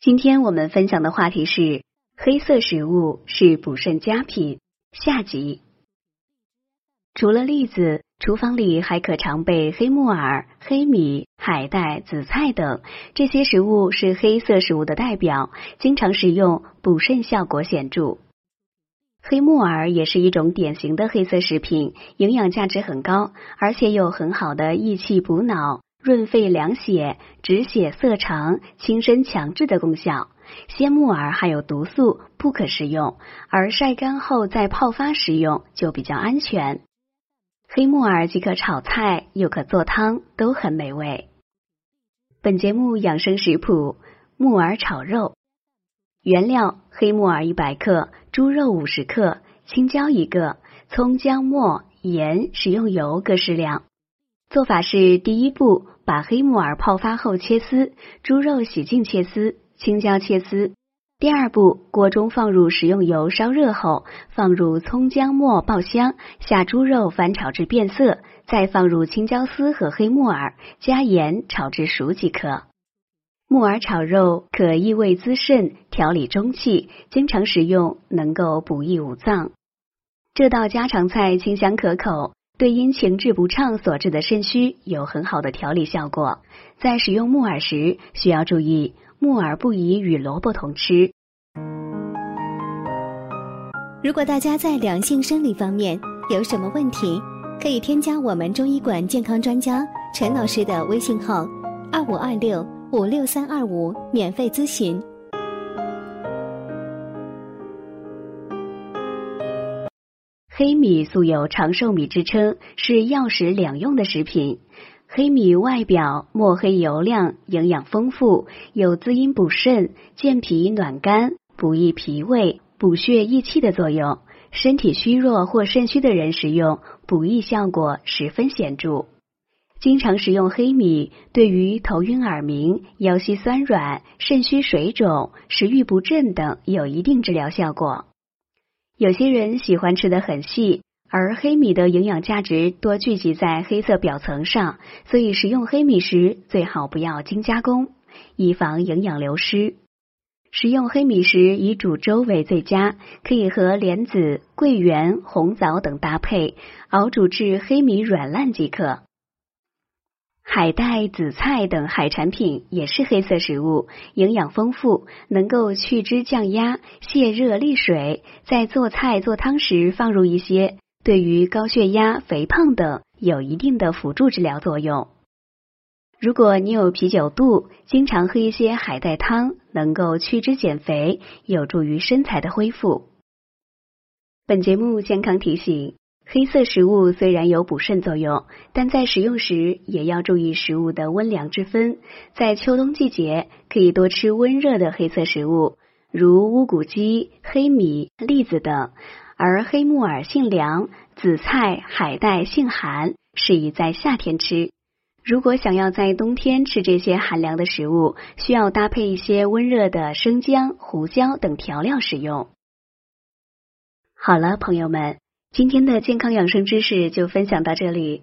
今天我们分享的话题是黑色食物是补肾佳品下集。除了栗子，厨房里还可常备黑木耳、黑米、海带、紫菜等，这些食物是黑色食物的代表，经常食用，补肾效果显著。黑木耳也是一种典型的黑色食品，营养价值很高，而且有很好的益气补脑。润肺凉血、止血涩肠、清身强志的功效。鲜木耳含有毒素，不可食用，而晒干后再泡发食用就比较安全。黑木耳既可炒菜，又可做汤，都很美味。本节目养生食谱：木耳炒肉。原料：黑木耳一百克，猪肉五十克，青椒一个，葱姜末、盐、食用油各适量。做法是：第一步，把黑木耳泡发后切丝，猪肉洗净切丝，青椒切丝。第二步，锅中放入食用油烧热后，放入葱姜末爆香，下猪肉翻炒至变色，再放入青椒丝和黑木耳，加盐炒至熟即可。木耳炒肉可益胃滋肾，调理中气，经常食用能够补益五脏。这道家常菜清香可口。对因情志不畅所致的肾虚有很好的调理效果。在使用木耳时，需要注意木耳不宜与萝卜同吃。如果大家在良性生理方面有什么问题，可以添加我们中医馆健康专家陈老师的微信号：二五二六五六三二五，免费咨询。黑米素有长寿米之称，是药食两用的食品。黑米外表墨黑油亮，营养丰富，有滋阴补肾、健脾暖肝、补益脾胃、补血益气的作用。身体虚弱或肾虚的人食用，补益效果十分显著。经常食用黑米，对于头晕耳鸣、腰膝酸软、肾虚水肿、食欲不振等有一定治疗效果。有些人喜欢吃的很细，而黑米的营养价值多聚集在黑色表层上，所以食用黑米时最好不要精加工，以防营养流失。食用黑米时以煮粥为最佳，可以和莲子、桂圆、红枣等搭配熬煮至黑米软烂即可。海带、紫菜等海产品也是黑色食物，营养丰富，能够去脂降压、泻热利水。在做菜做汤时放入一些，对于高血压、肥胖等有一定的辅助治疗作用。如果你有啤酒肚，经常喝一些海带汤，能够去脂减肥，有助于身材的恢复。本节目健康提醒。黑色食物虽然有补肾作用，但在食用时也要注意食物的温凉之分。在秋冬季节，可以多吃温热的黑色食物，如乌骨鸡、黑米、栗子等；而黑木耳性凉，紫菜、海带性寒，适宜在夏天吃。如果想要在冬天吃这些寒凉的食物，需要搭配一些温热的生姜、胡椒等调料使用。好了，朋友们。今天的健康养生知识就分享到这里。